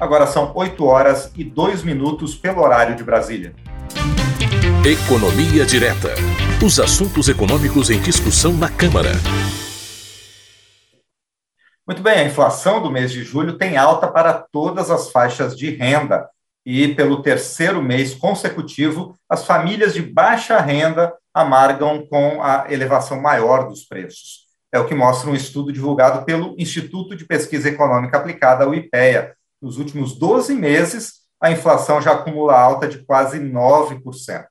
Agora são 8 horas e 2 minutos pelo horário de Brasília. Economia Direta. Os assuntos econômicos em discussão na Câmara. Muito bem, a inflação do mês de julho tem alta para todas as faixas de renda. E pelo terceiro mês consecutivo, as famílias de baixa renda amargam com a elevação maior dos preços. É o que mostra um estudo divulgado pelo Instituto de Pesquisa Econômica Aplicada, o IPEA. Nos últimos 12 meses, a inflação já acumula alta de quase 9%.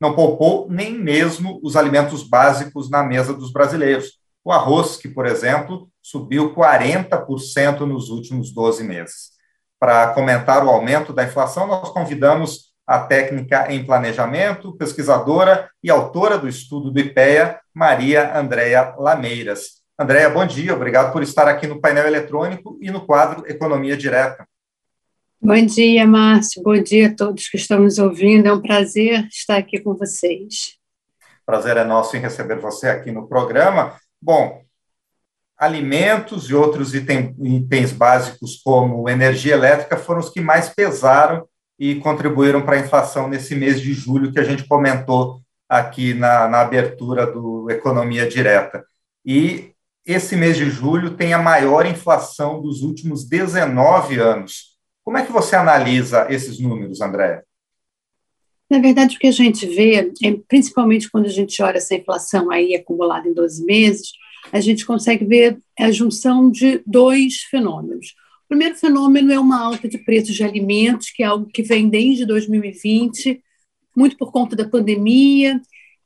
Não poupou nem mesmo os alimentos básicos na mesa dos brasileiros. O arroz, que, por exemplo, subiu 40% nos últimos 12 meses. Para comentar o aumento da inflação, nós convidamos a técnica em planejamento, pesquisadora e autora do estudo do IPEA, Maria Andréa Lameiras. Andréa, bom dia, obrigado por estar aqui no painel eletrônico e no quadro Economia Direta. Bom dia, Márcio. Bom dia a todos que estão nos ouvindo. É um prazer estar aqui com vocês. Prazer é nosso em receber você aqui no programa. Bom, alimentos e outros itens, itens básicos, como energia elétrica, foram os que mais pesaram e contribuíram para a inflação nesse mês de julho que a gente comentou aqui na, na abertura do Economia Direta. E esse mês de julho tem a maior inflação dos últimos 19 anos. Como é que você analisa esses números, André? Na verdade, o que a gente vê, é, principalmente quando a gente olha essa inflação aí acumulada em 12 meses, a gente consegue ver a junção de dois fenômenos. O primeiro fenômeno é uma alta de preços de alimentos, que é algo que vem desde 2020, muito por conta da pandemia,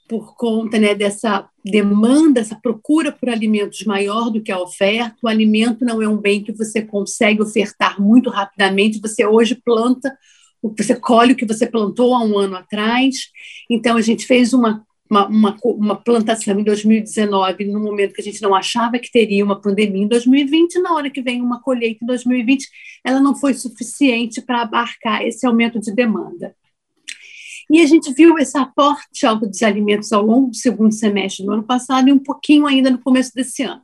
por conta né, dessa demanda, essa procura por alimentos maior do que a oferta. O alimento não é um bem que você consegue ofertar muito rapidamente. Você hoje planta, você colhe o que você plantou há um ano atrás. Então, a gente fez uma, uma, uma, uma plantação em 2019, no momento que a gente não achava que teria uma pandemia em 2020. Na hora que vem uma colheita em 2020, ela não foi suficiente para abarcar esse aumento de demanda. E a gente viu essa forte alta dos alimentos ao longo do segundo semestre do ano passado e um pouquinho ainda no começo desse ano.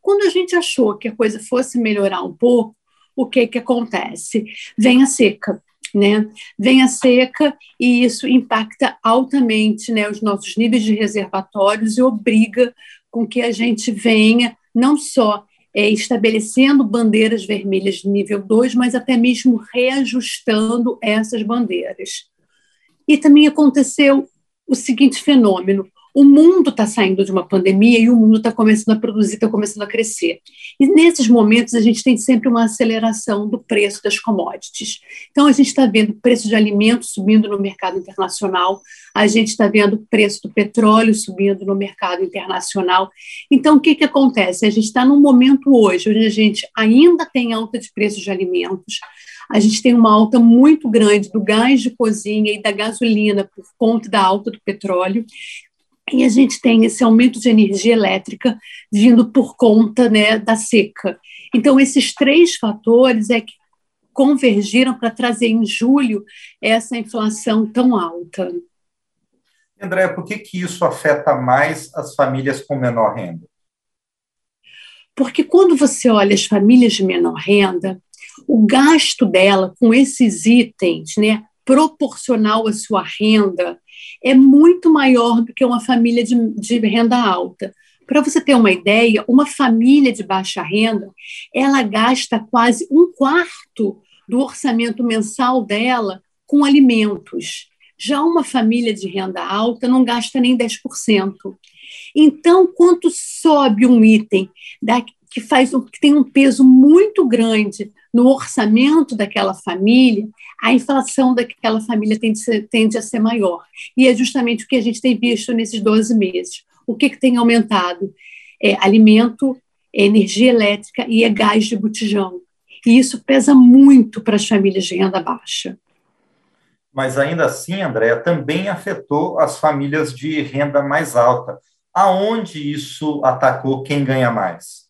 Quando a gente achou que a coisa fosse melhorar um pouco, o que que acontece? Vem a seca, né? Vem a seca e isso impacta altamente, né, os nossos níveis de reservatórios e obriga com que a gente venha não só é, estabelecendo bandeiras vermelhas de nível 2, mas até mesmo reajustando essas bandeiras. E também aconteceu o seguinte fenômeno: o mundo está saindo de uma pandemia e o mundo está começando a produzir, está começando a crescer. E nesses momentos a gente tem sempre uma aceleração do preço das commodities. Então a gente está vendo o preço de alimentos subindo no mercado internacional, a gente está vendo o preço do petróleo subindo no mercado internacional. Então o que, que acontece? A gente está num momento hoje onde a gente ainda tem alta de preços de alimentos, a gente tem uma alta muito grande do gás de cozinha e da gasolina por conta da alta do petróleo. E a gente tem esse aumento de energia elétrica vindo por conta né, da seca. Então, esses três fatores é que convergiram para trazer em julho essa inflação tão alta. André, por que, que isso afeta mais as famílias com menor renda? Porque quando você olha as famílias de menor renda, o gasto dela com esses itens, né, proporcional à sua renda, é muito maior do que uma família de, de renda alta. Para você ter uma ideia, uma família de baixa renda, ela gasta quase um quarto do orçamento mensal dela com alimentos. Já uma família de renda alta não gasta nem 10%. Então, quanto sobe um item da, que faz que tem um peso muito grande no orçamento daquela família, a inflação daquela família tende a, ser, tende a ser maior. E é justamente o que a gente tem visto nesses 12 meses. O que, que tem aumentado? É alimento, é energia elétrica e é gás de botijão. E isso pesa muito para as famílias de renda baixa. Mas ainda assim, Andréa, também afetou as famílias de renda mais alta. Aonde isso atacou quem ganha mais?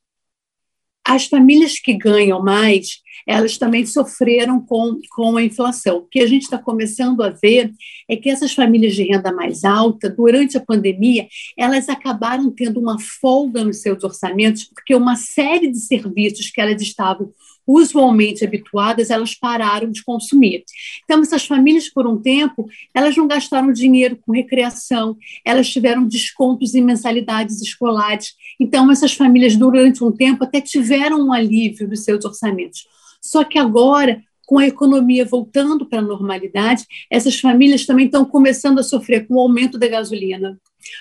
As famílias que ganham mais, elas também sofreram com, com a inflação. O que a gente está começando a ver é que essas famílias de renda mais alta, durante a pandemia, elas acabaram tendo uma folga nos seus orçamentos, porque uma série de serviços que elas estavam usualmente habituadas, elas pararam de consumir. Então, essas famílias, por um tempo, elas não gastaram dinheiro com recreação, elas tiveram descontos em mensalidades escolares. Então, essas famílias, durante um tempo, até tiveram um alívio dos seus orçamentos. Só que agora, com a economia voltando para a normalidade, essas famílias também estão começando a sofrer com o aumento da gasolina,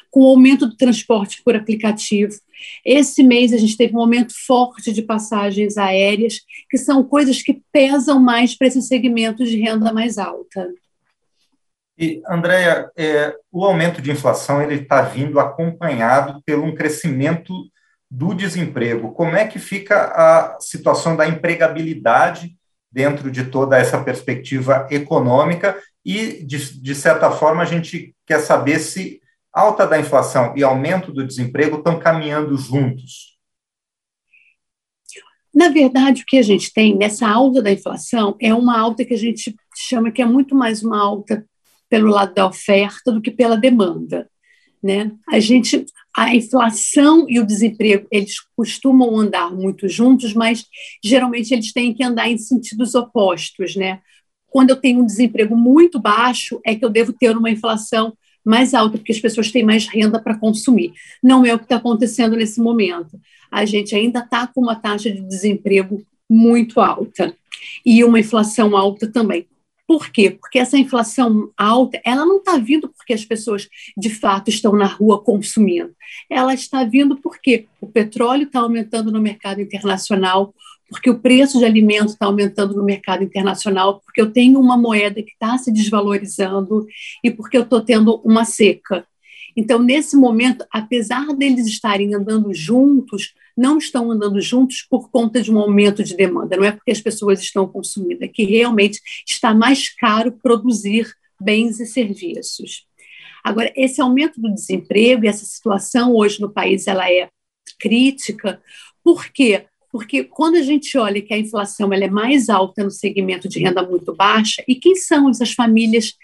com o aumento do transporte por aplicativo. Esse mês a gente teve um aumento forte de passagens aéreas, que são coisas que pesam mais para esse segmento de renda mais alta. E, Andréia, é, o aumento de inflação ele está vindo acompanhado pelo um crescimento do desemprego. Como é que fica a situação da empregabilidade dentro de toda essa perspectiva econômica? E, de, de certa forma, a gente quer saber se alta da inflação e aumento do desemprego estão caminhando juntos? Na verdade, o que a gente tem nessa alta da inflação é uma alta que a gente chama que é muito mais uma alta pelo lado da oferta do que pela demanda. Né? A gente, a inflação e o desemprego, eles costumam andar muito juntos, mas geralmente eles têm que andar em sentidos opostos, né? Quando eu tenho um desemprego muito baixo, é que eu devo ter uma inflação mais alta, porque as pessoas têm mais renda para consumir. Não é o que está acontecendo nesse momento. A gente ainda está com uma taxa de desemprego muito alta e uma inflação alta também. Por quê? Porque essa inflação alta, ela não está vindo porque as pessoas de fato estão na rua consumindo. Ela está vindo porque o petróleo está aumentando no mercado internacional, porque o preço de alimentos está aumentando no mercado internacional, porque eu tenho uma moeda que está se desvalorizando e porque eu estou tendo uma seca. Então, nesse momento, apesar deles estarem andando juntos, não estão andando juntos por conta de um aumento de demanda, não é porque as pessoas estão consumindo, é que realmente está mais caro produzir bens e serviços. Agora, esse aumento do desemprego e essa situação hoje no país, ela é crítica, por quê? porque quando a gente olha que a inflação ela é mais alta no segmento de renda muito baixa, e quem são essas famílias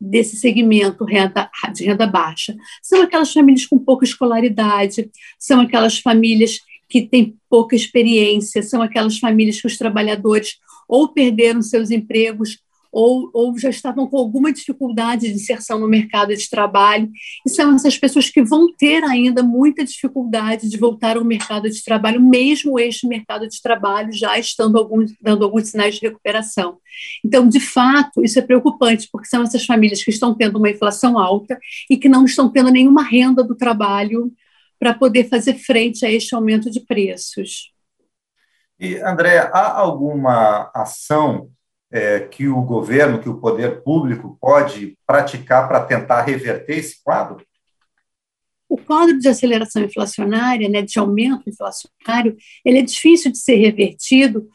desse segmento renda, de renda baixa? São aquelas famílias com pouca escolaridade, são aquelas famílias que têm pouca experiência, são aquelas famílias que os trabalhadores ou perderam seus empregos ou, ou já estavam com alguma dificuldade de inserção no mercado de trabalho, e são essas pessoas que vão ter ainda muita dificuldade de voltar ao mercado de trabalho, mesmo este mercado de trabalho já estando alguns, dando alguns sinais de recuperação. Então, de fato, isso é preocupante, porque são essas famílias que estão tendo uma inflação alta e que não estão tendo nenhuma renda do trabalho para poder fazer frente a este aumento de preços. E, André, há alguma ação é, que o governo, que o poder público pode praticar para tentar reverter esse quadro? O quadro de aceleração inflacionária, né, de aumento inflacionário, ele é difícil de ser revertido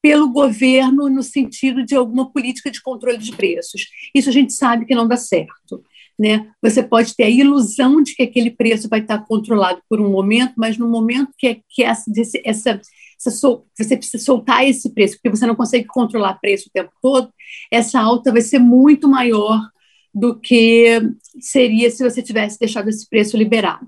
pelo governo no sentido de alguma política de controle de preços. Isso a gente sabe que não dá certo. Né? Você pode ter a ilusão de que aquele preço vai estar controlado por um momento, mas no momento que, que essa, essa você precisa soltar esse preço, porque você não consegue controlar preço o tempo todo, essa alta vai ser muito maior do que seria se você tivesse deixado esse preço liberado.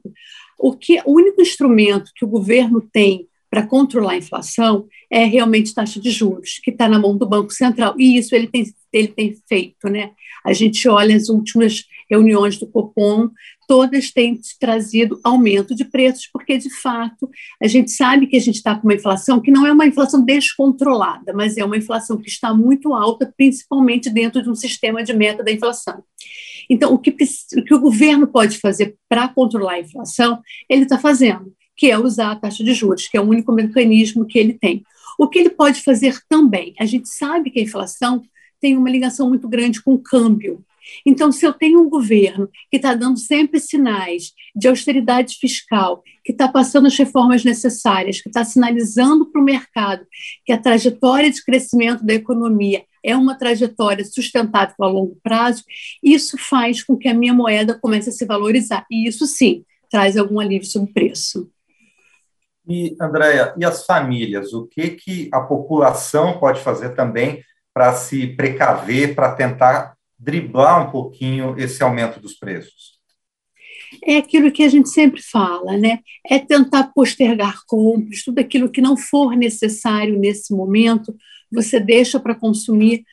O, que, o único instrumento que o governo tem para controlar a inflação é realmente taxa de juros, que está na mão do Banco Central. E isso ele tem, ele tem feito. Né? A gente olha as últimas reuniões do Copom, todas têm trazido aumento de preços, porque, de fato, a gente sabe que a gente está com uma inflação que não é uma inflação descontrolada, mas é uma inflação que está muito alta, principalmente dentro de um sistema de meta da inflação. Então, o que, o, que o governo pode fazer para controlar a inflação, ele está fazendo, que é usar a taxa de juros, que é o único mecanismo que ele tem. O que ele pode fazer também? A gente sabe que a inflação tem uma ligação muito grande com o câmbio. Então, se eu tenho um governo que está dando sempre sinais de austeridade fiscal, que está passando as reformas necessárias, que está sinalizando para o mercado que a trajetória de crescimento da economia é uma trajetória sustentável a longo prazo, isso faz com que a minha moeda comece a se valorizar. E isso sim traz algum alívio sobre o preço. E, Andréia, e as famílias? O que, que a população pode fazer também para se precaver, para tentar driblar um pouquinho esse aumento dos preços? é aquilo que a gente sempre fala, né? É tentar postergar compras, tudo aquilo que não for necessário nesse momento, você deixa para consumir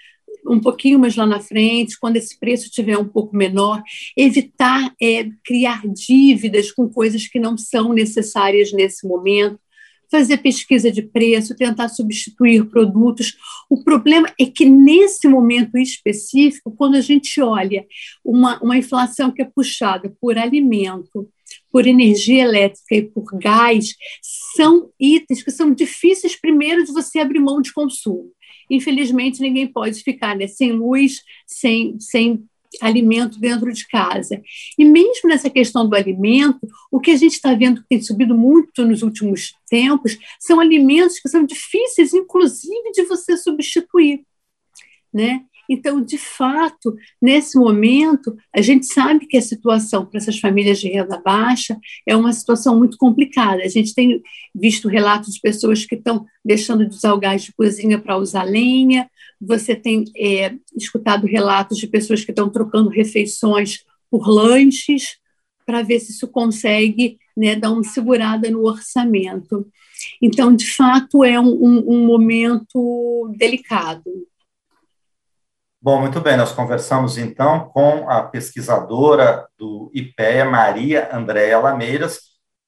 um pouquinho mais lá na frente, quando esse preço estiver um pouco menor, evitar é, criar dívidas com coisas que não são necessárias nesse momento, fazer pesquisa de preço, tentar substituir produtos. O problema é que, nesse momento específico, quando a gente olha uma, uma inflação que é puxada por alimento, por energia elétrica e por gás, são itens que são difíceis, primeiro, de você abrir mão de consumo. Infelizmente, ninguém pode ficar né, sem luz, sem, sem alimento dentro de casa. E mesmo nessa questão do alimento, o que a gente está vendo que tem subido muito nos últimos tempos são alimentos que são difíceis, inclusive, de você substituir. Né? Então, de fato, nesse momento, a gente sabe que a situação para essas famílias de renda baixa é uma situação muito complicada. A gente tem visto relatos de pessoas que estão deixando de usar o gás de cozinha para usar lenha, você tem é, escutado relatos de pessoas que estão trocando refeições por lanches para ver se isso consegue né, dar uma segurada no orçamento. Então, de fato, é um, um, um momento delicado. Bom, muito bem, nós conversamos então com a pesquisadora do IPEA, Maria Andréa Lameiras,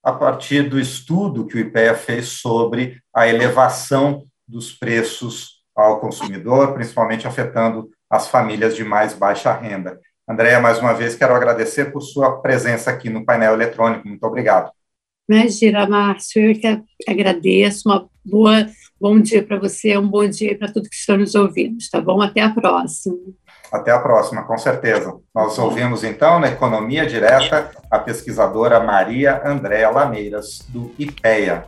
a partir do estudo que o IPEA fez sobre a elevação dos preços ao consumidor, principalmente afetando as famílias de mais baixa renda. Andréia, mais uma vez, quero agradecer por sua presença aqui no painel eletrônico. Muito obrigado. Imagina, Márcio, eu que agradeço. Uma boa, bom dia para você, um bom dia para todos que estão nos ouvindo, tá bom? Até a próxima. Até a próxima, com certeza. Nós ouvimos, então, na Economia Direta, a pesquisadora Maria Andréa Lameiras, do IPEA.